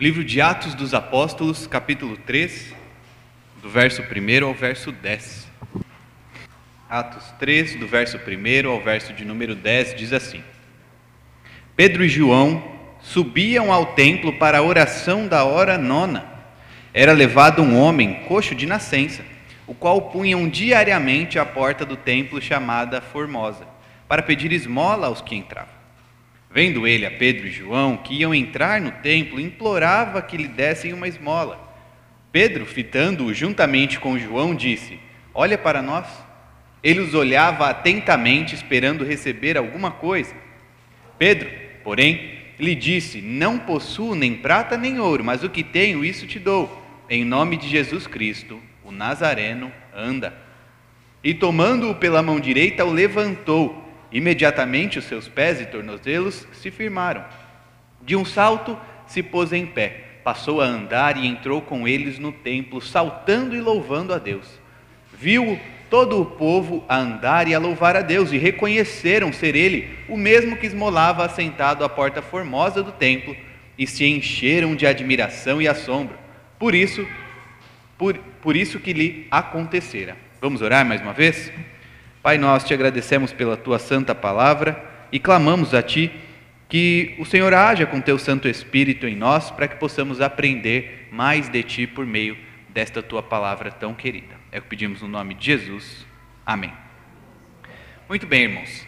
Livro de Atos dos Apóstolos, capítulo 3, do verso 1 ao verso 10. Atos 3, do verso 1 ao verso de número 10, diz assim: Pedro e João subiam ao templo para a oração da hora nona. Era levado um homem coxo de nascença, o qual punham diariamente à porta do templo chamada Formosa, para pedir esmola aos que entravam. Vendo ele a Pedro e João que iam entrar no templo, implorava que lhe dessem uma esmola. Pedro, fitando-o juntamente com João, disse: Olha para nós. Ele os olhava atentamente, esperando receber alguma coisa. Pedro, porém, lhe disse: Não possuo nem prata nem ouro, mas o que tenho, isso te dou. Em nome de Jesus Cristo, o Nazareno, anda. E tomando-o pela mão direita, o levantou. Imediatamente os seus pés e tornozelos se firmaram. De um salto, se pôs em pé, passou a andar e entrou com eles no templo, saltando e louvando a Deus. Viu todo o povo a andar e a louvar a Deus, e reconheceram ser ele o mesmo que esmolava assentado à porta formosa do templo, e se encheram de admiração e assombro. Por isso, por, por isso que lhe acontecera. Vamos orar mais uma vez? Pai, nós te agradecemos pela tua santa palavra e clamamos a ti que o Senhor haja com teu Santo Espírito em nós para que possamos aprender mais de ti por meio desta tua palavra tão querida. É o que pedimos no nome de Jesus. Amém. Muito bem, irmãos.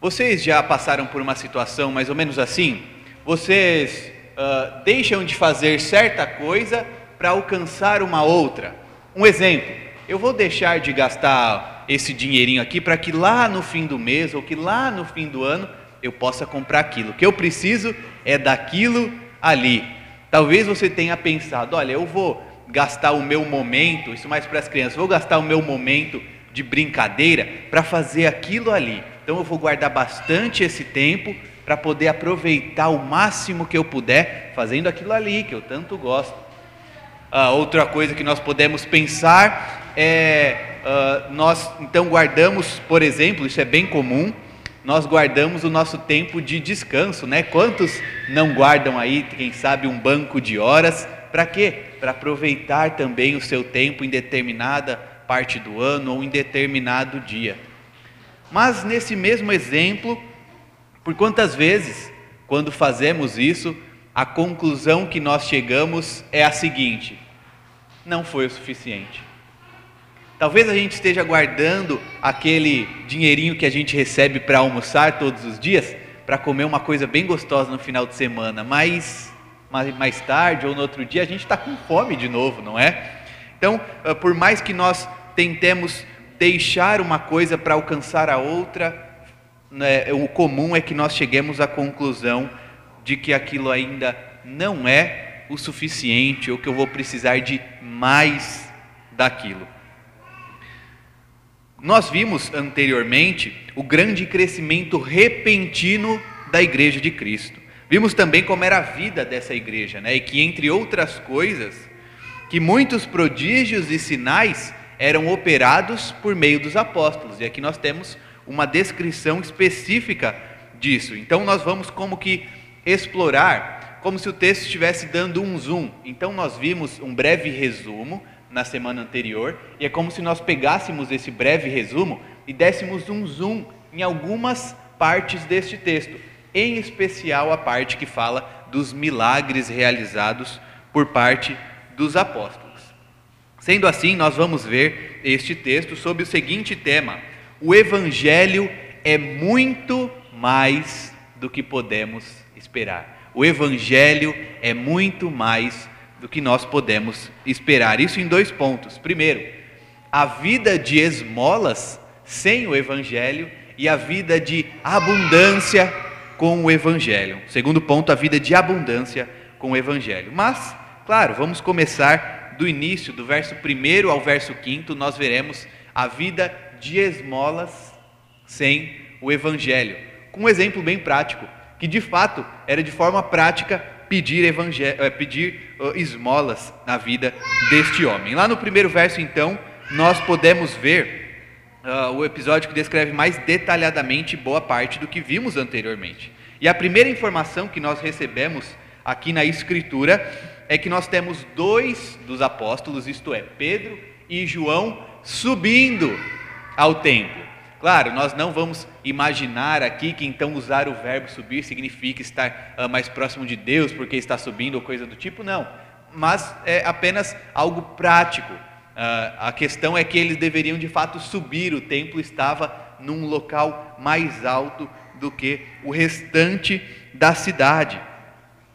Vocês já passaram por uma situação mais ou menos assim? Vocês uh, deixam de fazer certa coisa para alcançar uma outra. Um exemplo: eu vou deixar de gastar esse dinheirinho aqui para que lá no fim do mês ou que lá no fim do ano eu possa comprar aquilo. O que eu preciso é daquilo ali. Talvez você tenha pensado: olha, eu vou gastar o meu momento, isso mais para as crianças, vou gastar o meu momento de brincadeira para fazer aquilo ali. Então eu vou guardar bastante esse tempo para poder aproveitar o máximo que eu puder fazendo aquilo ali que eu tanto gosto. Ah, outra coisa que nós podemos pensar é ah, nós então guardamos, por exemplo, isso é bem comum, nós guardamos o nosso tempo de descanso, né? Quantos não guardam aí, quem sabe, um banco de horas para quê? Para aproveitar também o seu tempo em determinada parte do ano ou em determinado dia. Mas nesse mesmo exemplo, por quantas vezes, quando fazemos isso, a conclusão que nós chegamos é a seguinte: não foi o suficiente. Talvez a gente esteja guardando aquele dinheirinho que a gente recebe para almoçar todos os dias, para comer uma coisa bem gostosa no final de semana, mas mais tarde ou no outro dia, a gente está com fome de novo, não é? Então, ah, por mais que nós tentemos deixar uma coisa para alcançar a outra, né, o comum é que nós cheguemos à conclusão de que aquilo ainda não é o suficiente ou que eu vou precisar de mais daquilo. Nós vimos anteriormente o grande crescimento repentino da Igreja de Cristo. Vimos também como era a vida dessa igreja, né? E que entre outras coisas, que muitos prodígios e sinais eram operados por meio dos apóstolos. E aqui nós temos uma descrição específica disso. Então nós vamos como que explorar, como se o texto estivesse dando um zoom. Então nós vimos um breve resumo na semana anterior, e é como se nós pegássemos esse breve resumo e dessemos um zoom em algumas partes deste texto em especial a parte que fala dos milagres realizados por parte dos apóstolos. Sendo assim, nós vamos ver este texto sob o seguinte tema: o Evangelho é muito mais do que podemos esperar. O Evangelho é muito mais do que nós podemos esperar. Isso em dois pontos. Primeiro, a vida de esmolas sem o Evangelho e a vida de abundância com o Evangelho. Segundo ponto, a vida de abundância com o Evangelho. Mas, claro, vamos começar do início, do verso 1 ao verso 5, nós veremos a vida de esmolas sem o Evangelho. Com um exemplo bem prático, que de fato era de forma prática pedir, eh, pedir uh, esmolas na vida deste homem. Lá no primeiro verso, então, nós podemos ver uh, o episódio que descreve mais detalhadamente boa parte do que vimos anteriormente. E a primeira informação que nós recebemos aqui na Escritura é que nós temos dois dos apóstolos, isto é, Pedro e João, subindo ao templo. Claro, nós não vamos imaginar aqui que então usar o verbo subir significa estar uh, mais próximo de Deus porque está subindo ou coisa do tipo, não. Mas é apenas algo prático. Uh, a questão é que eles deveriam de fato subir, o templo estava num local mais alto do que o restante da cidade.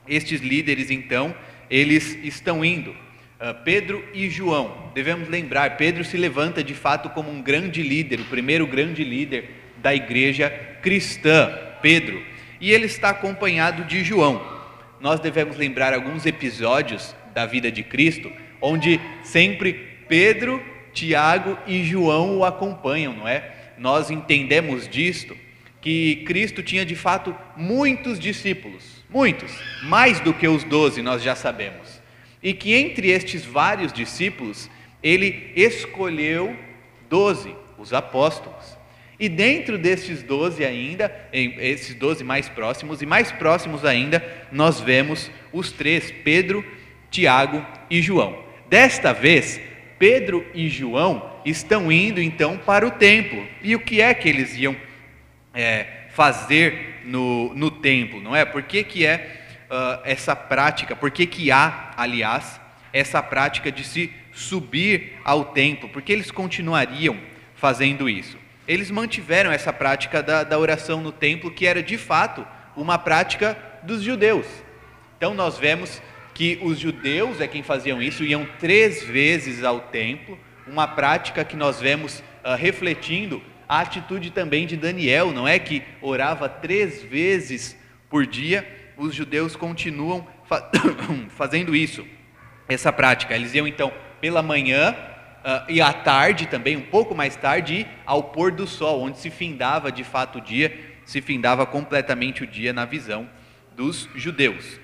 Estes líderes então, eles estão indo. Uh, Pedro e João, devemos lembrar, Pedro se levanta de fato como um grande líder, o primeiro grande líder da igreja cristã, Pedro, e ele está acompanhado de João. Nós devemos lembrar alguns episódios da vida de Cristo, onde sempre Pedro, Tiago e João o acompanham, não é? Nós entendemos disto que Cristo tinha de fato muitos discípulos, muitos, mais do que os doze, nós já sabemos e que entre estes vários discípulos, ele escolheu doze, os apóstolos. E dentro destes doze ainda, esses doze mais próximos, e mais próximos ainda, nós vemos os três, Pedro, Tiago e João. Desta vez, Pedro e João estão indo então para o templo. E o que é que eles iam é, fazer no, no templo, não é? Por que, que é uh, essa prática, por que, que há, aliás, essa prática de se subir ao templo, porque eles continuariam fazendo isso. Eles mantiveram essa prática da, da oração no templo, que era de fato uma prática dos judeus. Então nós vemos que os judeus é quem faziam isso, iam três vezes ao templo, uma prática que nós vemos uh, refletindo a atitude também de Daniel, não é? Que orava três vezes por dia, os judeus continuam fa fazendo isso, essa prática. Eles iam então pela manhã uh, e à tarde também, um pouco mais tarde, ao pôr do sol, onde se findava de fato o dia, se findava completamente o dia na visão dos judeus.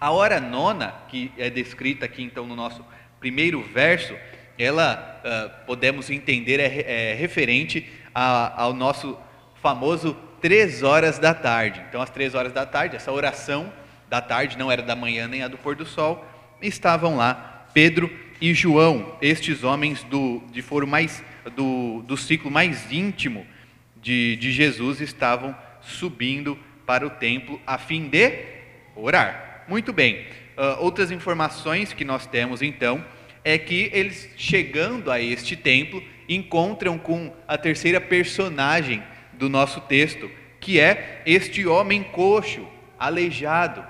A hora nona, que é descrita aqui então no nosso primeiro verso, ela uh, podemos entender é, é referente a, ao nosso famoso três horas da tarde. Então, às três horas da tarde, essa oração da tarde, não era da manhã nem a do pôr do sol, estavam lá Pedro e João, estes homens do, de foro mais, do, do ciclo mais íntimo de, de Jesus, estavam subindo para o templo a fim de orar. Muito bem, uh, outras informações que nós temos então é que eles chegando a este templo encontram com a terceira personagem do nosso texto, que é este homem coxo, aleijado.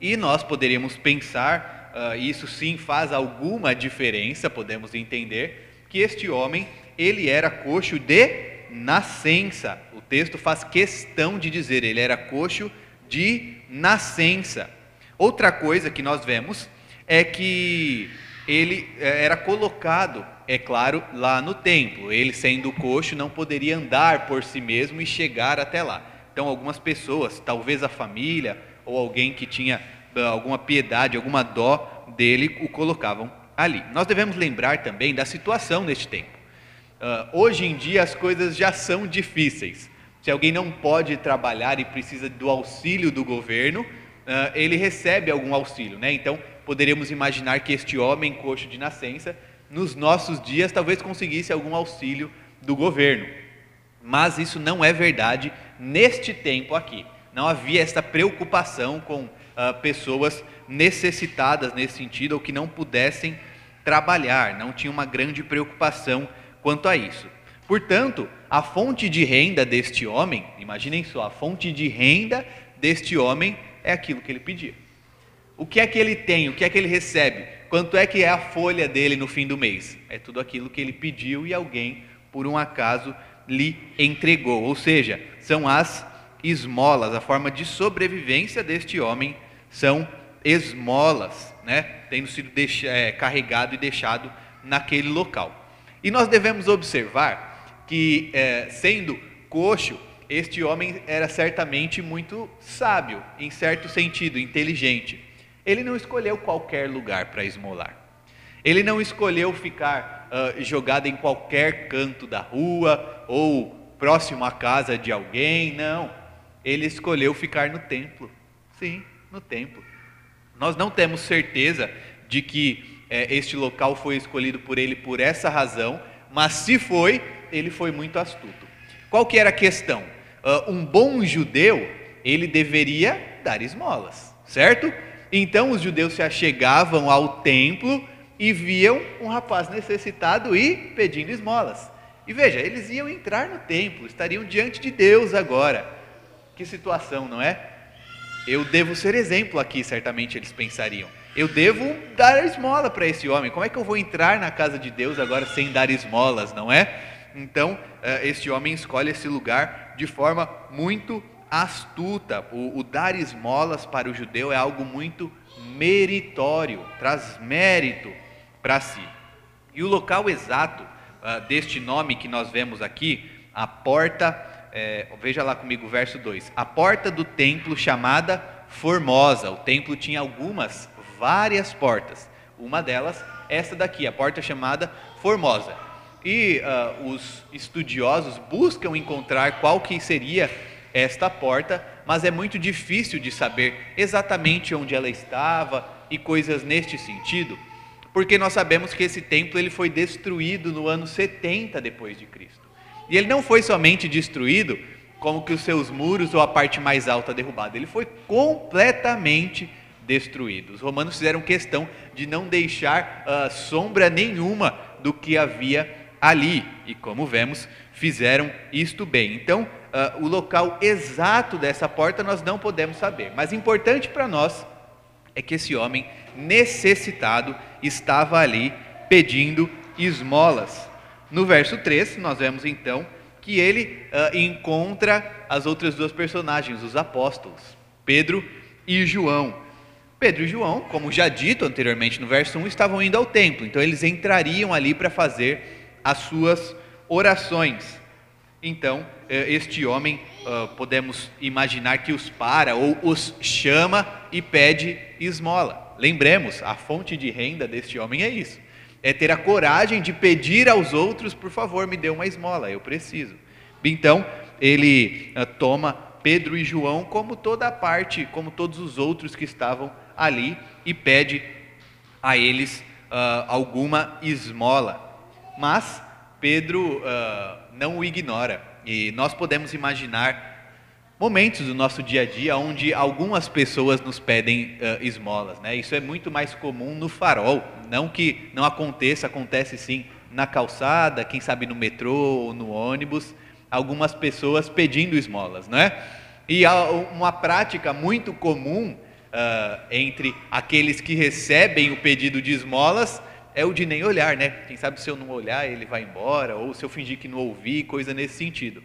E nós poderíamos pensar, uh, isso sim faz alguma diferença, podemos entender, que este homem, ele era coxo de nascença. O texto faz questão de dizer, ele era coxo de nascença. Outra coisa que nós vemos é que ele eh, era colocado é claro, lá no templo. Ele, sendo coxo, não poderia andar por si mesmo e chegar até lá. Então, algumas pessoas, talvez a família ou alguém que tinha ah, alguma piedade, alguma dó dele, o colocavam ali. Nós devemos lembrar também da situação neste tempo. Uh, hoje em dia as coisas já são difíceis. Se alguém não pode trabalhar e precisa do auxílio do governo, ele recebe algum auxílio, né? Então poderíamos imaginar que este homem coxo de nascença nos nossos dias talvez conseguisse algum auxílio do governo. Mas isso não é verdade neste tempo aqui. Não havia esta preocupação com uh, pessoas necessitadas nesse sentido ou que não pudessem trabalhar, não tinha uma grande preocupação quanto a isso. Portanto, a fonte de renda deste homem, imaginem só, a fonte de renda deste homem é aquilo que ele pedia. O que é que ele tem, o que é que ele recebe? Quanto é que é a folha dele no fim do mês? É tudo aquilo que ele pediu e alguém, por um acaso, lhe entregou. Ou seja, são as esmolas, a forma de sobrevivência deste homem são esmolas, né? tendo sido é, carregado e deixado naquele local. E nós devemos observar que, é, sendo coxo, este homem era certamente muito sábio, em certo sentido, inteligente. Ele não escolheu qualquer lugar para esmolar. Ele não escolheu ficar uh, jogado em qualquer canto da rua ou próximo à casa de alguém, não. Ele escolheu ficar no templo. Sim, no templo. Nós não temos certeza de que este local foi escolhido por ele por essa razão, mas se foi, ele foi muito astuto. Qual que era a questão? Uh, um bom judeu, ele deveria dar esmolas, certo? Então os judeus se achegavam ao templo e viam um rapaz necessitado e pedindo esmolas. E veja, eles iam entrar no templo, estariam diante de Deus agora. Que situação, não é? Eu devo ser exemplo aqui, certamente eles pensariam. Eu devo dar esmola para esse homem. Como é que eu vou entrar na casa de Deus agora sem dar esmolas, não é? Então, eh, este homem escolhe esse lugar de forma muito astuta. O, o dar esmolas para o judeu é algo muito meritório, traz mérito para si. E o local exato uh, deste nome que nós vemos aqui, a porta, é, veja lá comigo o verso 2: a porta do templo chamada Formosa. O templo tinha algumas, várias portas. Uma delas, essa daqui, a porta chamada Formosa. E uh, os estudiosos buscam encontrar qual que seria esta porta, mas é muito difícil de saber exatamente onde ela estava e coisas neste sentido porque nós sabemos que esse templo ele foi destruído no ano 70 depois de Cristo. E ele não foi somente destruído como que os seus muros ou a parte mais alta derrubada, ele foi completamente destruído. Os romanos fizeram questão de não deixar uh, sombra nenhuma do que havia ali, e como vemos, fizeram isto bem. Então, uh, o local exato dessa porta nós não podemos saber, mas importante para nós é que esse homem necessitado estava ali pedindo esmolas. No verso 3, nós vemos então que ele uh, encontra as outras duas personagens, os apóstolos, Pedro e João. Pedro e João, como já dito anteriormente no verso 1, estavam indo ao templo, então eles entrariam ali para fazer as suas orações. Então, eh, este homem, uh, podemos imaginar que os para ou os chama e pede esmola. Lembremos, a fonte de renda deste homem é isso: é ter a coragem de pedir aos outros, por favor, me dê uma esmola, eu preciso. Então, ele uh, toma Pedro e João como toda a parte, como todos os outros que estavam ali, e pede a eles uh, alguma esmola. Mas Pedro uh, não o ignora, e nós podemos imaginar momentos do nosso dia a dia onde algumas pessoas nos pedem uh, esmolas, né? Isso é muito mais comum no farol, não que não aconteça, acontece sim na calçada, quem sabe no metrô ou no ônibus, algumas pessoas pedindo esmolas, né? E uma prática muito comum uh, entre aqueles que recebem o pedido de esmolas é o de nem olhar, né? Quem sabe se eu não olhar ele vai embora ou se eu fingir que não ouvi, coisa nesse sentido.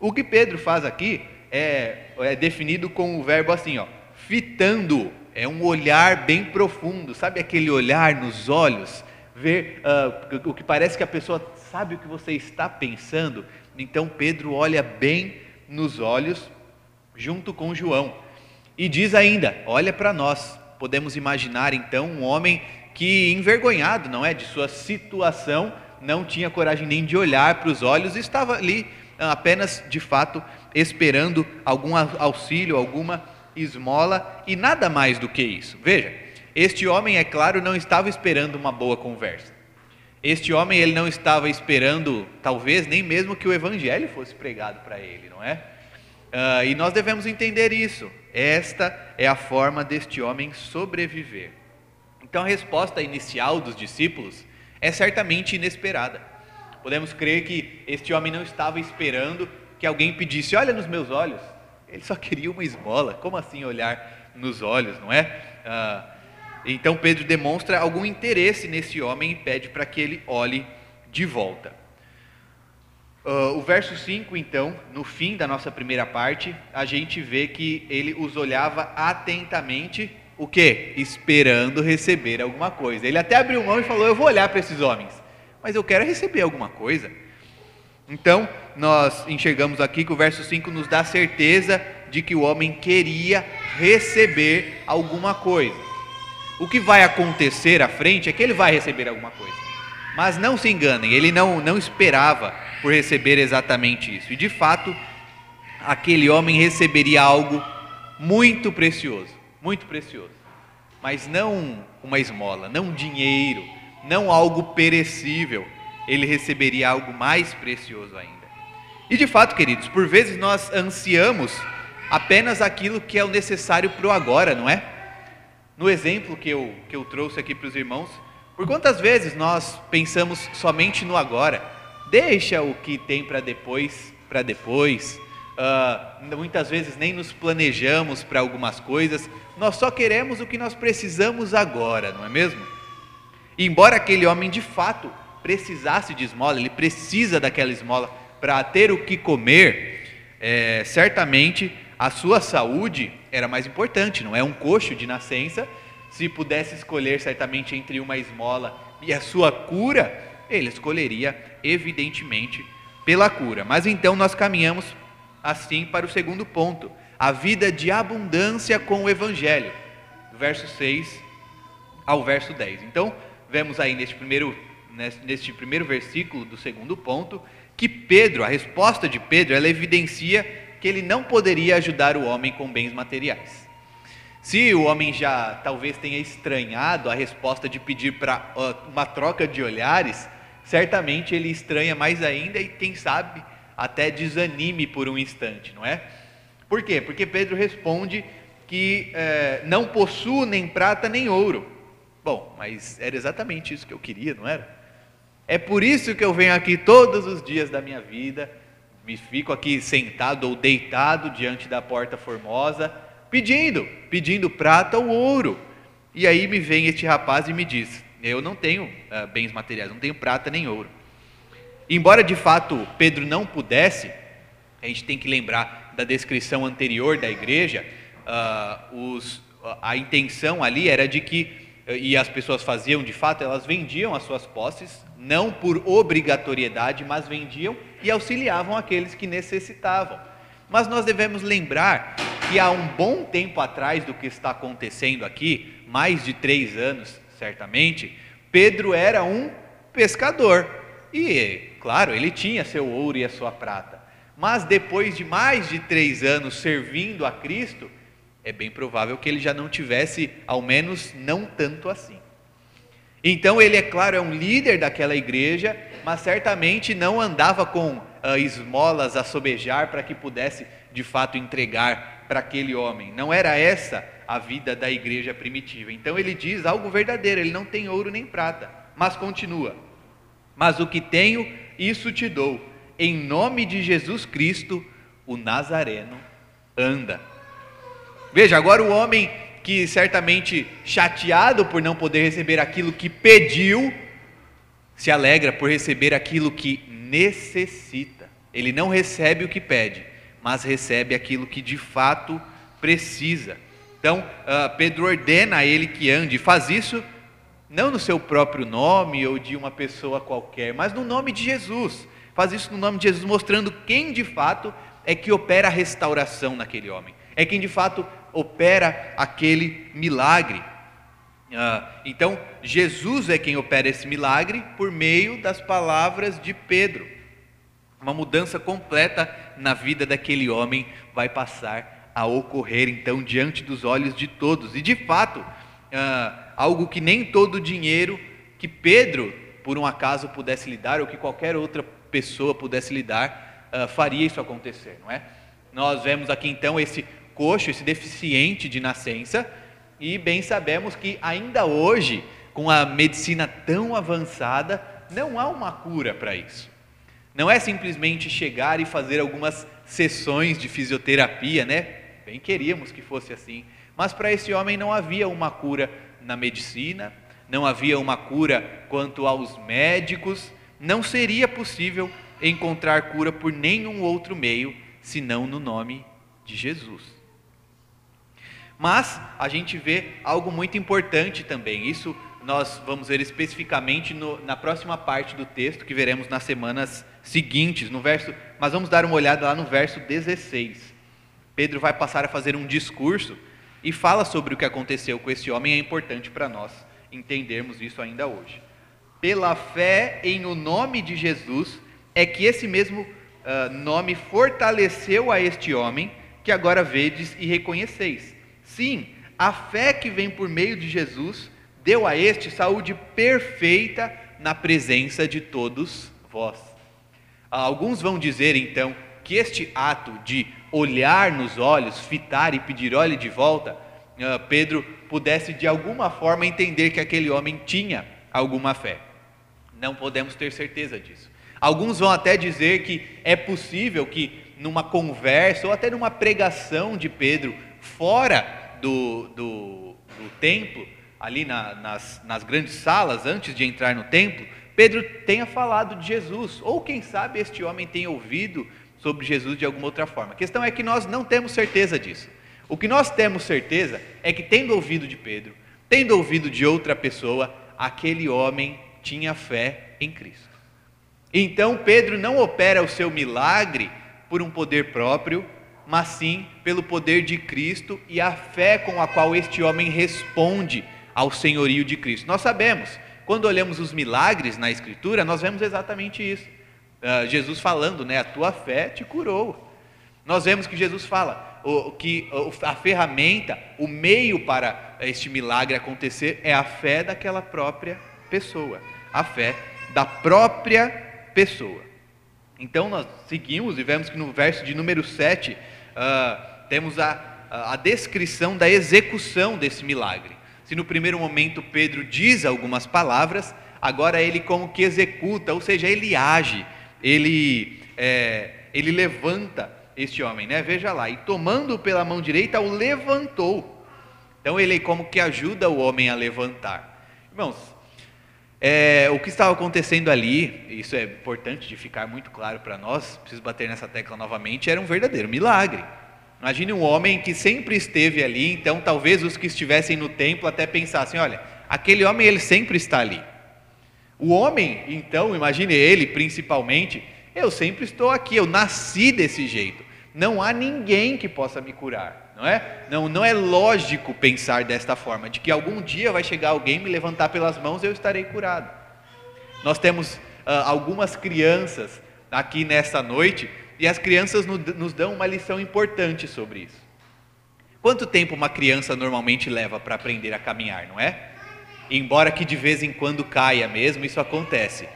O que Pedro faz aqui é, é definido com o verbo assim, ó, fitando, é um olhar bem profundo, sabe aquele olhar nos olhos, ver uh, o que parece que a pessoa sabe o que você está pensando. Então Pedro olha bem nos olhos, junto com João, e diz ainda: olha para nós. Podemos imaginar então um homem que envergonhado, não é, de sua situação, não tinha coragem nem de olhar para os olhos, estava ali apenas de fato esperando algum auxílio, alguma esmola e nada mais do que isso. Veja, este homem, é claro, não estava esperando uma boa conversa. Este homem, ele não estava esperando, talvez, nem mesmo que o evangelho fosse pregado para ele, não é? Uh, e nós devemos entender isso. Esta é a forma deste homem sobreviver. Então, a resposta inicial dos discípulos é certamente inesperada. Podemos crer que este homem não estava esperando que alguém pedisse: Olha nos meus olhos. Ele só queria uma esmola. Como assim olhar nos olhos, não é? Ah, então Pedro demonstra algum interesse nesse homem e pede para que ele olhe de volta. Uh, o verso 5, então, no fim da nossa primeira parte, a gente vê que ele os olhava atentamente, o quê? Esperando receber alguma coisa. Ele até abriu mão e falou: Eu vou olhar para esses homens mas eu quero receber alguma coisa. Então, nós enxergamos aqui que o verso 5 nos dá certeza de que o homem queria receber alguma coisa. O que vai acontecer à frente é que ele vai receber alguma coisa. Mas não se enganem, ele não, não esperava por receber exatamente isso. E de fato, aquele homem receberia algo muito precioso. Muito precioso. Mas não uma esmola, não dinheiro, não algo perecível. Ele receberia algo mais precioso ainda. E de fato, queridos, por vezes nós ansiamos apenas aquilo que é o necessário para o agora, não é? No exemplo que eu, que eu trouxe aqui para os irmãos, por quantas vezes nós pensamos somente no agora? Deixa o que tem para depois, para depois. Uh, muitas vezes nem nos planejamos para algumas coisas, nós só queremos o que nós precisamos agora, não é mesmo? E embora aquele homem de fato precisasse de esmola, ele precisa daquela esmola para ter o que comer, é, certamente a sua saúde era mais importante, não é? Um coxo de nascença se pudesse escolher certamente entre uma esmola e a sua cura, ele escolheria evidentemente pela cura. Mas então nós caminhamos assim para o segundo ponto, a vida de abundância com o evangelho, verso 6 ao verso 10. Então, vemos aí neste primeiro neste primeiro versículo do segundo ponto que Pedro, a resposta de Pedro, ela evidencia que ele não poderia ajudar o homem com bens materiais. Se o homem já talvez tenha estranhado a resposta de pedir para uma troca de olhares, certamente ele estranha mais ainda e, quem sabe, até desanime por um instante, não é? Por quê? Porque Pedro responde que eh, não possuo nem prata nem ouro. Bom, mas era exatamente isso que eu queria, não era? É por isso que eu venho aqui todos os dias da minha vida, me fico aqui sentado ou deitado diante da porta formosa pedindo, pedindo prata ou ouro. E aí me vem este rapaz e me diz: Eu não tenho uh, bens materiais, não tenho prata nem ouro. Embora de fato Pedro não pudesse, a gente tem que lembrar da descrição anterior da igreja, uh, os, a intenção ali era de que, e as pessoas faziam de fato, elas vendiam as suas posses, não por obrigatoriedade, mas vendiam e auxiliavam aqueles que necessitavam. Mas nós devemos lembrar que há um bom tempo atrás do que está acontecendo aqui, mais de três anos certamente, Pedro era um pescador. E, claro, ele tinha seu ouro e a sua prata. Mas depois de mais de três anos servindo a Cristo, é bem provável que ele já não tivesse, ao menos não tanto assim. Então ele, é claro, é um líder daquela igreja, mas certamente não andava com uh, esmolas a sobejar para que pudesse de fato entregar para aquele homem. Não era essa a vida da igreja primitiva. Então ele diz algo verdadeiro: ele não tem ouro nem prata, mas continua. Mas o que tenho, isso te dou. Em nome de Jesus Cristo, o Nazareno anda. Veja, agora o homem que certamente chateado por não poder receber aquilo que pediu, se alegra por receber aquilo que necessita. Ele não recebe o que pede, mas recebe aquilo que de fato precisa. Então, uh, Pedro ordena a ele que ande, faz isso não no seu próprio nome ou de uma pessoa qualquer, mas no nome de Jesus. Faz isso no nome de Jesus, mostrando quem de fato é que opera a restauração naquele homem, é quem de fato opera aquele milagre. Uh, então, Jesus é quem opera esse milagre por meio das palavras de Pedro. Uma mudança completa na vida daquele homem vai passar a ocorrer então diante dos olhos de todos. E de fato, ah, algo que nem todo dinheiro que Pedro, por um acaso, pudesse lhe dar, ou que qualquer outra pessoa pudesse lhe dar, ah, faria isso acontecer, não é? Nós vemos aqui então esse coxo, esse deficiente de nascença, e bem sabemos que ainda hoje, com a medicina tão avançada, não há uma cura para isso. Não é simplesmente chegar e fazer algumas sessões de fisioterapia, né? Bem queríamos que fosse assim. Mas para esse homem não havia uma cura na medicina, não havia uma cura quanto aos médicos, não seria possível encontrar cura por nenhum outro meio senão no nome de Jesus. Mas a gente vê algo muito importante também, isso nós vamos ver especificamente no, na próxima parte do texto que veremos nas semanas seguintes, no verso, mas vamos dar uma olhada lá no verso 16. Pedro vai passar a fazer um discurso e fala sobre o que aconteceu com esse homem, é importante para nós entendermos isso ainda hoje. Pela fé em o nome de Jesus, é que esse mesmo uh, nome fortaleceu a este homem que agora vedes e reconheceis. Sim, a fé que vem por meio de Jesus deu a este saúde perfeita na presença de todos vós. Alguns vão dizer então que este ato de olhar nos olhos, fitar e pedir olhe de volta, ah, Pedro pudesse de alguma forma entender que aquele homem tinha alguma fé. Não podemos ter certeza disso. Alguns vão até dizer que é possível que numa conversa ou até numa pregação de Pedro fora do, do, do templo, ali na, nas, nas grandes salas, antes de entrar no templo, Pedro tenha falado de Jesus, ou quem sabe este homem tenha ouvido sobre Jesus de alguma outra forma. A questão é que nós não temos certeza disso. O que nós temos certeza é que, tendo ouvido de Pedro, tendo ouvido de outra pessoa, aquele homem tinha fé em Cristo. Então Pedro não opera o seu milagre por um poder próprio, mas sim pelo poder de Cristo e a fé com a qual este homem responde ao senhorio de Cristo. Nós sabemos, quando olhamos os milagres na Escritura, nós vemos exatamente isso. Uh, Jesus falando, né, a tua fé te curou. Nós vemos que Jesus fala o, que a ferramenta, o meio para este milagre acontecer é a fé daquela própria pessoa, a fé da própria pessoa. Então nós seguimos e vemos que no verso de número 7 uh, ah, temos a, a descrição da execução desse milagre. Se no primeiro momento Pedro diz algumas palavras, agora ele como que executa, ou seja, ele age, ele, é, ele levanta este homem, né? Veja lá, e tomando pela mão direita, o levantou. Então ele como que ajuda o homem a levantar. Irmãos, é, o que estava acontecendo ali, isso é importante de ficar muito claro para nós, preciso bater nessa tecla novamente, era um verdadeiro milagre. Imagine um homem que sempre esteve ali, então talvez os que estivessem no templo até pensassem: olha, aquele homem ele sempre está ali. O homem, então, imagine ele principalmente, eu sempre estou aqui, eu nasci desse jeito. Não há ninguém que possa me curar, não é? Não, não é lógico pensar desta forma, de que algum dia vai chegar alguém me levantar pelas mãos e eu estarei curado. Nós temos uh, algumas crianças aqui nesta noite e as crianças nos dão uma lição importante sobre isso. Quanto tempo uma criança normalmente leva para aprender a caminhar, não é? Embora que de vez em quando caia mesmo, isso acontece.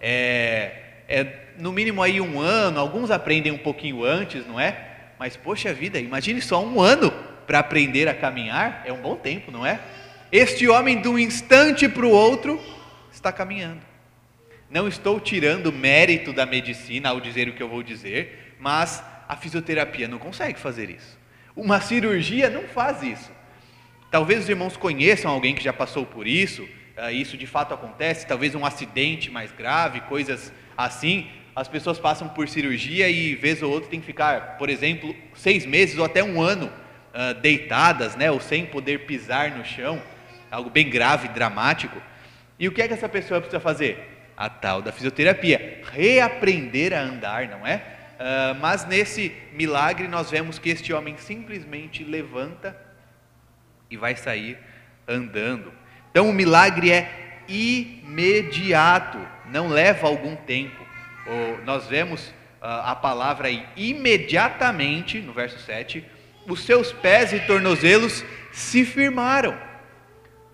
É, é no mínimo aí um ano, alguns aprendem um pouquinho antes, não é? Mas poxa vida, imagine só um ano para aprender a caminhar, é um bom tempo, não é? Este homem de um instante para o outro está caminhando. Não estou tirando mérito da medicina ao dizer o que eu vou dizer, mas a fisioterapia não consegue fazer isso. Uma cirurgia não faz isso. Talvez os irmãos conheçam alguém que já passou por isso, ah, isso de fato acontece, talvez um acidente mais grave, coisas assim, as pessoas passam por cirurgia e vez ou outra tem que ficar, por exemplo, seis meses ou até um ano uh, deitadas, né, ou sem poder pisar no chão, algo bem grave, dramático. E o que é que essa pessoa precisa fazer? A tal da fisioterapia, reaprender a andar, não é? Uh, mas nesse milagre nós vemos que este homem simplesmente levanta e vai sair andando. Então o milagre é imediato, não leva algum tempo nós vemos ah, a palavra aí, imediatamente, no verso 7, os seus pés e tornozelos se firmaram.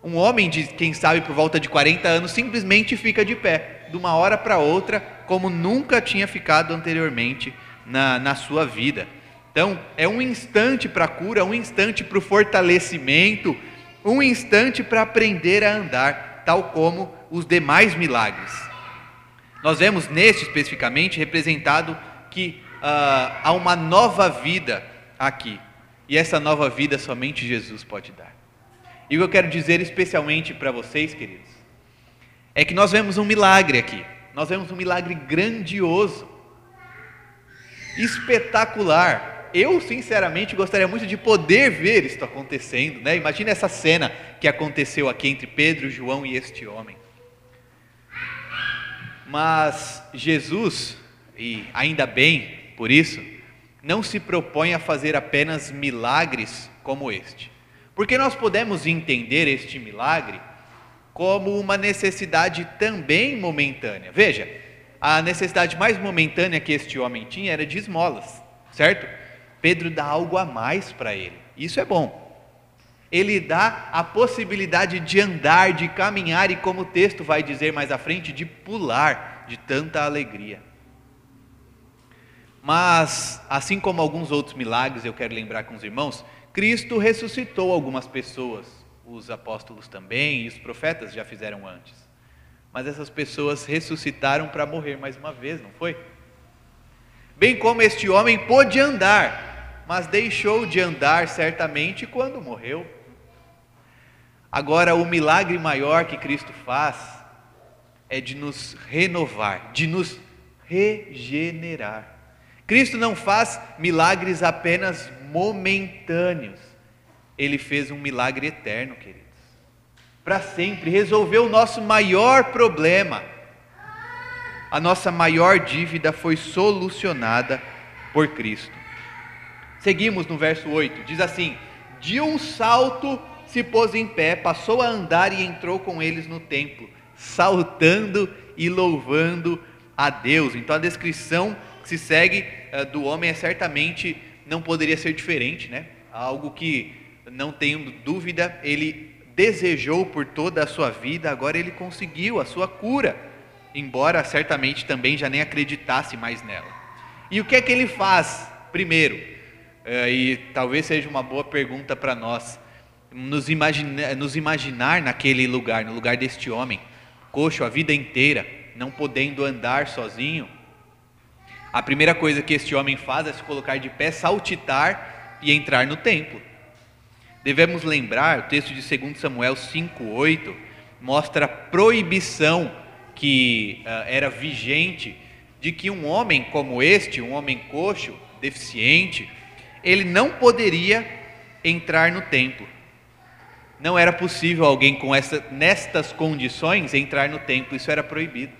Um homem de, quem sabe, por volta de 40 anos, simplesmente fica de pé, de uma hora para outra, como nunca tinha ficado anteriormente na, na sua vida. Então, é um instante para a cura, um instante para o fortalecimento, um instante para aprender a andar, tal como os demais milagres. Nós vemos neste especificamente representado que uh, há uma nova vida aqui. E essa nova vida somente Jesus pode dar. E o que eu quero dizer especialmente para vocês, queridos, é que nós vemos um milagre aqui. Nós vemos um milagre grandioso, espetacular. Eu, sinceramente, gostaria muito de poder ver isso acontecendo. Né? Imagina essa cena que aconteceu aqui entre Pedro, João e este homem. Mas Jesus, e ainda bem por isso, não se propõe a fazer apenas milagres como este. Porque nós podemos entender este milagre como uma necessidade também momentânea. Veja, a necessidade mais momentânea que este homem tinha era de esmolas, certo? Pedro dá algo a mais para ele. Isso é bom. Ele dá a possibilidade de andar, de caminhar e, como o texto vai dizer mais à frente, de pular de tanta alegria. Mas, assim como alguns outros milagres, eu quero lembrar com os irmãos, Cristo ressuscitou algumas pessoas, os apóstolos também e os profetas já fizeram antes. Mas essas pessoas ressuscitaram para morrer mais uma vez, não foi? Bem como este homem pôde andar, mas deixou de andar certamente quando morreu. Agora, o milagre maior que Cristo faz é de nos renovar, de nos regenerar. Cristo não faz milagres apenas momentâneos, ele fez um milagre eterno, queridos. Para sempre, resolveu o nosso maior problema. A nossa maior dívida foi solucionada por Cristo. Seguimos no verso 8, diz assim: De um salto se pôs em pé, passou a andar e entrou com eles no templo, saltando e louvando a Deus. Então a descrição que se segue uh, do homem é certamente não poderia ser diferente, né? Algo que não tenho dúvida, ele desejou por toda a sua vida, agora ele conseguiu a sua cura, embora certamente também já nem acreditasse mais nela. E o que é que ele faz? Primeiro, uh, e talvez seja uma boa pergunta para nós, nos, imagina, nos imaginar naquele lugar, no lugar deste homem, coxo a vida inteira, não podendo andar sozinho, a primeira coisa que este homem faz é se colocar de pé, saltitar e entrar no templo. Devemos lembrar, o texto de 2 Samuel 5,8 mostra a proibição que uh, era vigente de que um homem como este, um homem coxo, deficiente, ele não poderia entrar no templo. Não era possível alguém com essa, nestas condições entrar no templo, isso era proibido.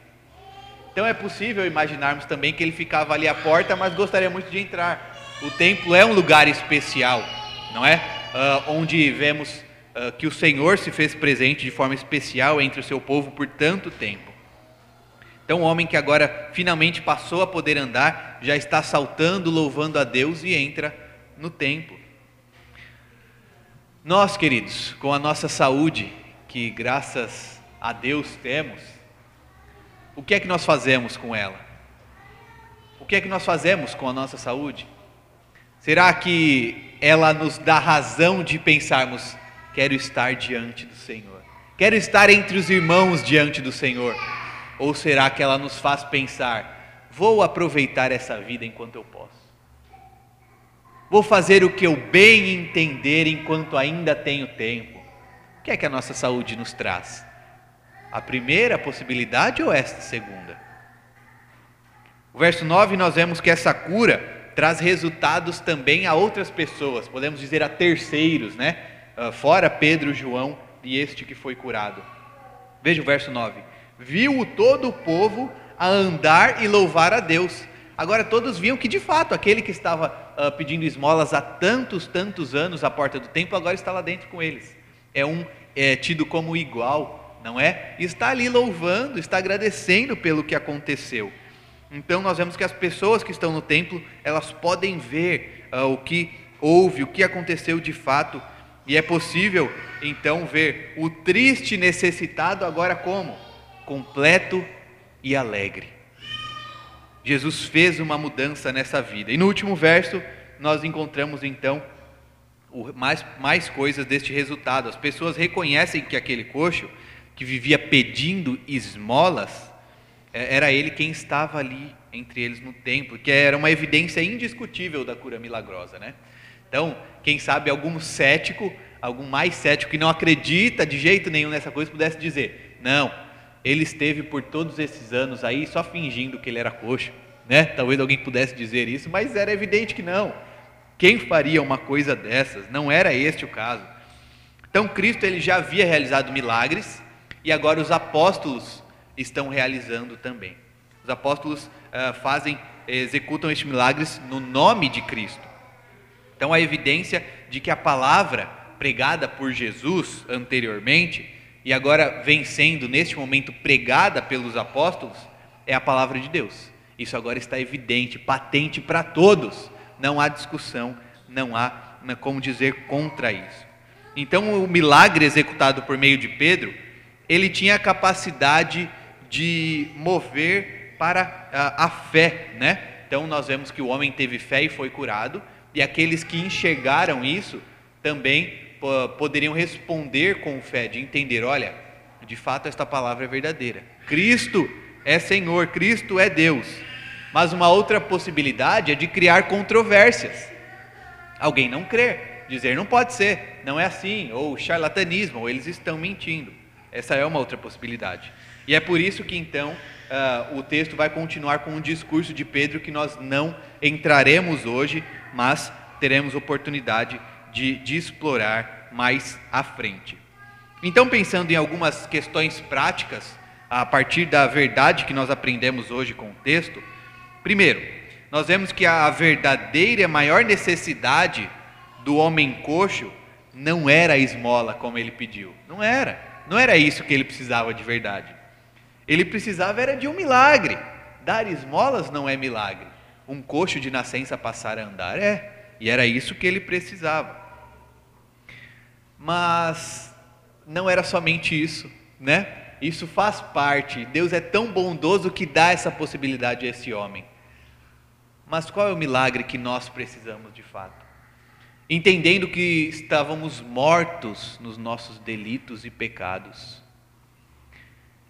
Então é possível imaginarmos também que ele ficava ali à porta, mas gostaria muito de entrar. O templo é um lugar especial, não é? Uh, onde vemos uh, que o Senhor se fez presente de forma especial entre o seu povo por tanto tempo. Então, o homem que agora finalmente passou a poder andar, já está saltando, louvando a Deus e entra no templo. Nós, queridos, com a nossa saúde, que graças a Deus temos, o que é que nós fazemos com ela? O que é que nós fazemos com a nossa saúde? Será que ela nos dá razão de pensarmos, quero estar diante do Senhor? Quero estar entre os irmãos diante do Senhor? Ou será que ela nos faz pensar, vou aproveitar essa vida enquanto eu posso? Vou fazer o que eu bem entender enquanto ainda tenho tempo? O que é que a nossa saúde nos traz? a primeira possibilidade ou esta segunda? O verso 9 nós vemos que essa cura traz resultados também a outras pessoas, podemos dizer a terceiros, né? Ah, fora Pedro, João e este que foi curado. Veja o verso 9: Viu todo o povo a andar e louvar a Deus. Agora todos viam que de fato aquele que estava uh, pedindo esmolas há tantos, tantos anos à porta do templo agora está lá dentro com eles. É um é, tido como igual, não é? Está ali louvando, está agradecendo pelo que aconteceu. Então nós vemos que as pessoas que estão no templo, elas podem ver uh, o que houve, o que aconteceu de fato, e é possível então ver o triste necessitado agora como completo e alegre. Jesus fez uma mudança nessa vida. E no último verso nós encontramos então mais, mais coisas deste resultado. As pessoas reconhecem que aquele coxo que vivia pedindo esmolas, é, era ele quem estava ali entre eles no templo, que era uma evidência indiscutível da cura milagrosa, né? Então, quem sabe algum cético, algum mais cético que não acredita de jeito nenhum nessa coisa, pudesse dizer: não, ele esteve por todos esses anos aí só fingindo que ele era coxo, né? Talvez alguém pudesse dizer isso, mas era evidente que não. Quem faria uma coisa dessas? Não era este o caso. Então, Cristo ele já havia realizado milagres, e agora os apóstolos estão realizando também. Os apóstolos uh, fazem, executam estes milagres no nome de Cristo. Então a evidência de que a palavra pregada por Jesus anteriormente e agora vem sendo neste momento pregada pelos apóstolos é a palavra de Deus. Isso agora está evidente, patente para todos. Não há discussão, não há como dizer contra isso. Então, o milagre executado por meio de Pedro, ele tinha a capacidade de mover para a, a fé, né? Então, nós vemos que o homem teve fé e foi curado, e aqueles que enxergaram isso também poderiam responder com fé, de entender: olha, de fato esta palavra é verdadeira. Cristo é Senhor, Cristo é Deus. Mas uma outra possibilidade é de criar controvérsias. Alguém não crer, dizer não pode ser, não é assim, ou charlatanismo, ou eles estão mentindo. Essa é uma outra possibilidade. E é por isso que então uh, o texto vai continuar com um discurso de Pedro que nós não entraremos hoje, mas teremos oportunidade de, de explorar mais à frente. Então, pensando em algumas questões práticas, a partir da verdade que nós aprendemos hoje com o texto, primeiro, nós vemos que a verdadeira maior necessidade do homem coxo não era a esmola como ele pediu. Não era. Não era isso que ele precisava de verdade. Ele precisava era de um milagre. Dar esmolas não é milagre. Um coxo de nascença passar a andar é. E era isso que ele precisava. Mas não era somente isso, né? Isso faz parte. Deus é tão bondoso que dá essa possibilidade a esse homem. Mas qual é o milagre que nós precisamos de fato? Entendendo que estávamos mortos nos nossos delitos e pecados.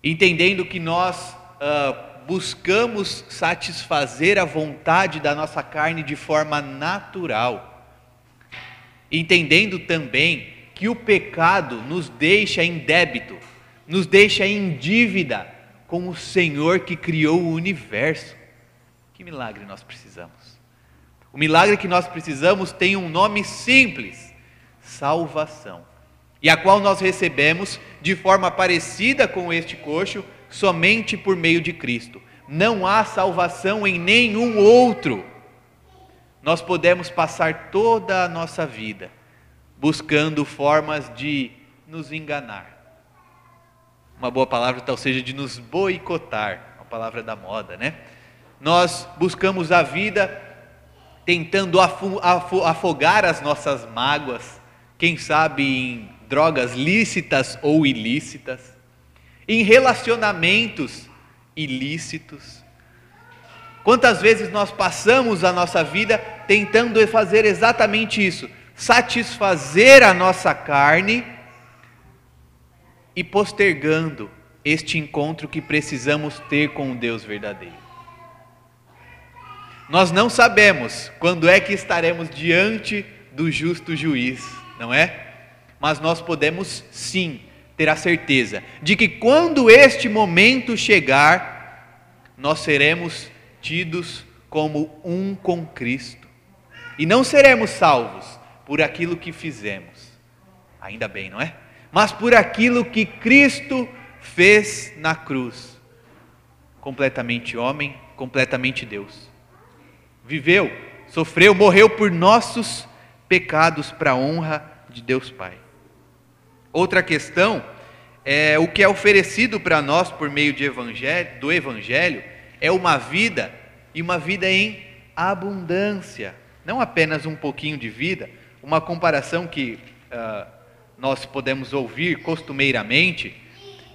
Entendendo que nós uh, buscamos satisfazer a vontade da nossa carne de forma natural. Entendendo também que o pecado nos deixa em débito, nos deixa em dívida com o Senhor que criou o universo. Que milagre nós precisamos? O milagre que nós precisamos tem um nome simples: salvação. E a qual nós recebemos de forma parecida com este coxo, somente por meio de Cristo. Não há salvação em nenhum outro. Nós podemos passar toda a nossa vida buscando formas de nos enganar. Uma boa palavra tal seja de nos boicotar, uma palavra da moda, né? Nós buscamos a vida tentando afogar as nossas mágoas, quem sabe em drogas lícitas ou ilícitas, em relacionamentos ilícitos. Quantas vezes nós passamos a nossa vida tentando fazer exatamente isso, satisfazer a nossa carne e postergando este encontro que precisamos ter com o Deus verdadeiro. Nós não sabemos quando é que estaremos diante do justo juiz, não é? Mas nós podemos sim ter a certeza de que quando este momento chegar, nós seremos tidos como um com Cristo. E não seremos salvos por aquilo que fizemos. Ainda bem, não é? Mas por aquilo que Cristo fez na cruz. Completamente homem, completamente Deus. Viveu, sofreu, morreu por nossos pecados para a honra de Deus Pai. Outra questão é o que é oferecido para nós por meio evangelho, do Evangelho é uma vida e uma vida em abundância, não apenas um pouquinho de vida, uma comparação que uh, nós podemos ouvir costumeiramente,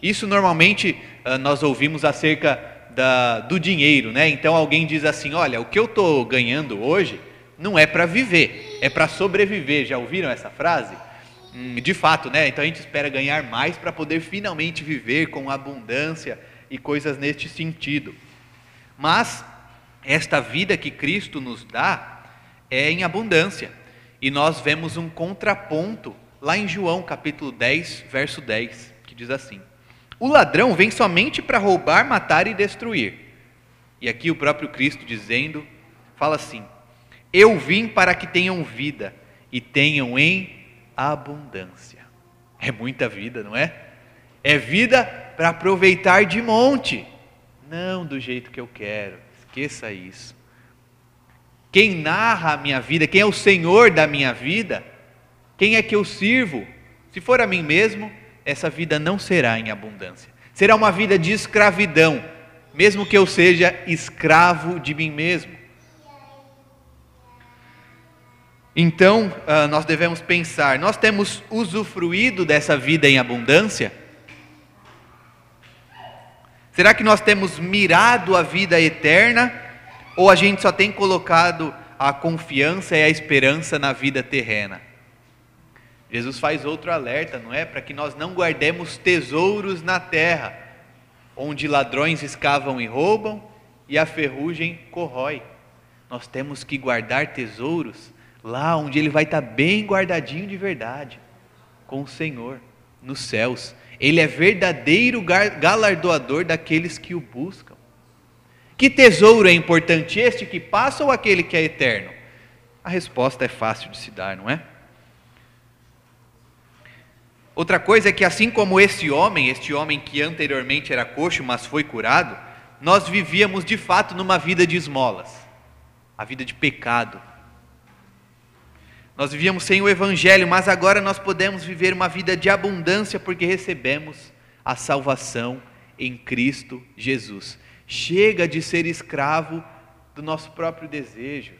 isso normalmente uh, nós ouvimos acerca da, do dinheiro, né? Então alguém diz assim: olha, o que eu estou ganhando hoje não é para viver, é para sobreviver. Já ouviram essa frase? Hum, de fato, né? Então a gente espera ganhar mais para poder finalmente viver com abundância e coisas neste sentido. Mas esta vida que Cristo nos dá é em abundância. E nós vemos um contraponto lá em João capítulo 10, verso 10, que diz assim: O ladrão vem somente para roubar, matar e destruir. E aqui o próprio Cristo dizendo, fala assim: Eu vim para que tenham vida e tenham em abundância. É muita vida, não é? É vida para aproveitar de monte, não do jeito que eu quero. Esqueça isso quem narra a minha vida, quem é o Senhor da minha vida, quem é que eu sirvo. Se for a mim mesmo, essa vida não será em abundância. Será uma vida de escravidão, mesmo que eu seja escravo de mim mesmo. Então, uh, nós devemos pensar: nós temos usufruído dessa vida em abundância? Será que nós temos mirado a vida eterna? Ou a gente só tem colocado a confiança e a esperança na vida terrena? Jesus faz outro alerta, não é? Para que nós não guardemos tesouros na terra, onde ladrões escavam e roubam e a ferrugem corrói. Nós temos que guardar tesouros lá onde ele vai estar bem guardadinho de verdade, com o Senhor, nos céus. Ele é verdadeiro galardoador daqueles que o buscam. Que tesouro é importante, este que passa ou aquele que é eterno? A resposta é fácil de se dar, não é? Outra coisa é que, assim como esse homem, este homem que anteriormente era coxo, mas foi curado, nós vivíamos de fato numa vida de esmolas, a vida de pecado. Nós vivíamos sem o Evangelho, mas agora nós podemos viver uma vida de abundância porque recebemos a salvação em Cristo Jesus. Chega de ser escravo do nosso próprio desejo.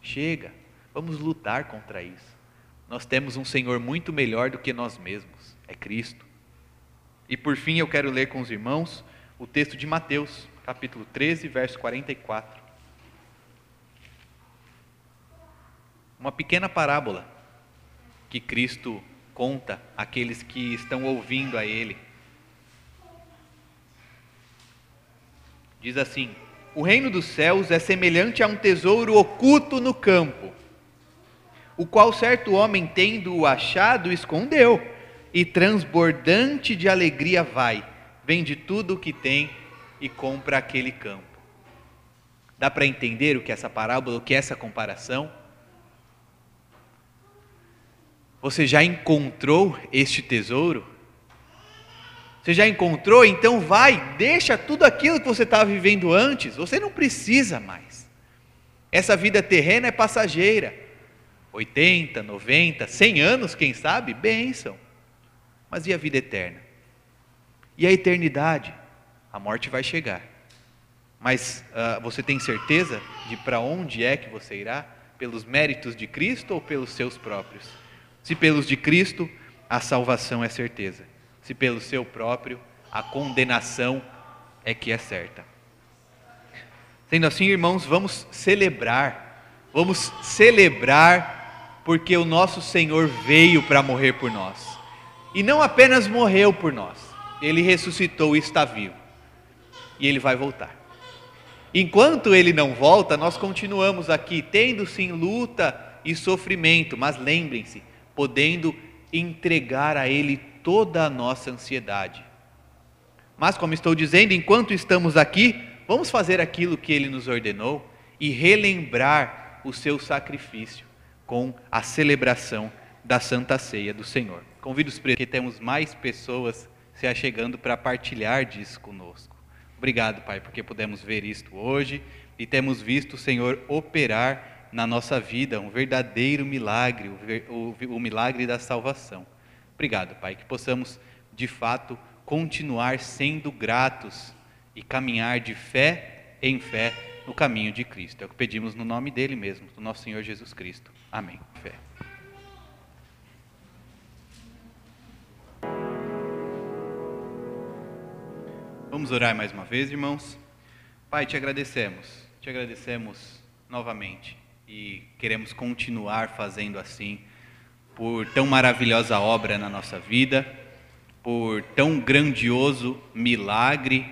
Chega, vamos lutar contra isso. Nós temos um Senhor muito melhor do que nós mesmos, é Cristo. E por fim eu quero ler com os irmãos o texto de Mateus, capítulo 13, verso 44. uma pequena parábola que Cristo conta àqueles que estão ouvindo a Ele. Diz assim: O reino dos céus é semelhante a um tesouro oculto no campo, o qual certo homem, tendo-o achado, escondeu, e transbordante de alegria vai, vende tudo o que tem e compra aquele campo. Dá para entender o que é essa parábola, o que é essa comparação? Você já encontrou este tesouro? Você já encontrou? Então vai, deixa tudo aquilo que você estava vivendo antes. Você não precisa mais. Essa vida terrena é passageira. 80, 90, 100 anos, quem sabe? Bênção. Mas e a vida eterna? E a eternidade? A morte vai chegar. Mas uh, você tem certeza de para onde é que você irá? Pelos méritos de Cristo ou pelos seus próprios? Se pelos de Cristo, a salvação é certeza. Se pelo seu próprio, a condenação é que é certa. Sendo assim, irmãos, vamos celebrar, vamos celebrar, porque o nosso Senhor veio para morrer por nós. E não apenas morreu por nós, ele ressuscitou e está vivo. E ele vai voltar. Enquanto ele não volta, nós continuamos aqui, tendo sim luta e sofrimento, mas lembrem-se, podendo entregar a Ele toda a nossa ansiedade. Mas, como estou dizendo, enquanto estamos aqui, vamos fazer aquilo que Ele nos ordenou e relembrar o seu sacrifício com a celebração da Santa Ceia do Senhor. Convido os presos que temos mais pessoas se achegando para partilhar disso conosco. Obrigado, Pai, porque pudemos ver isto hoje e temos visto o Senhor operar na nossa vida um verdadeiro milagre, o, o, o milagre da salvação. Obrigado, Pai, que possamos de fato continuar sendo gratos e caminhar de fé em fé no caminho de Cristo. É o que pedimos no nome dele mesmo, do nosso Senhor Jesus Cristo. Amém. Fé. Vamos orar mais uma vez, irmãos. Pai, te agradecemos, te agradecemos novamente e queremos continuar fazendo assim, por tão maravilhosa obra na nossa vida, por tão grandioso milagre.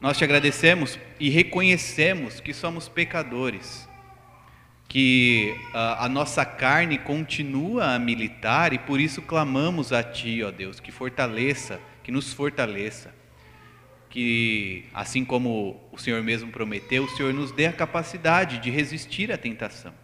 Nós te agradecemos e reconhecemos que somos pecadores, que a, a nossa carne continua a militar e por isso clamamos a Ti, ó Deus, que fortaleça, que nos fortaleça que, assim como o Senhor mesmo prometeu, o Senhor nos dê a capacidade de resistir à tentação.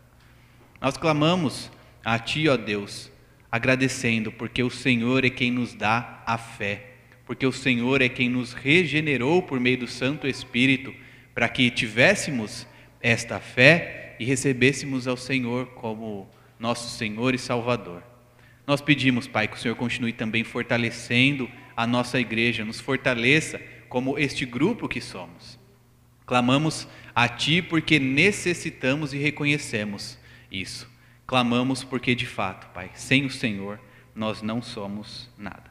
Nós clamamos a Ti, ó Deus, agradecendo, porque o Senhor é quem nos dá a fé, porque o Senhor é quem nos regenerou por meio do Santo Espírito, para que tivéssemos esta fé e recebêssemos ao Senhor como nosso Senhor e Salvador. Nós pedimos, Pai, que o Senhor continue também fortalecendo a nossa igreja, nos fortaleça como este grupo que somos. Clamamos a Ti porque necessitamos e reconhecemos isso, clamamos porque de fato, Pai, sem o Senhor nós não somos nada.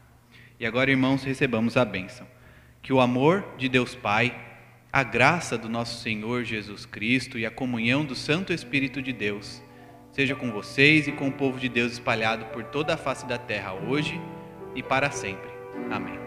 E agora, irmãos, recebamos a bênção. Que o amor de Deus Pai, a graça do nosso Senhor Jesus Cristo e a comunhão do Santo Espírito de Deus seja com vocês e com o povo de Deus espalhado por toda a face da terra hoje e para sempre. Amém.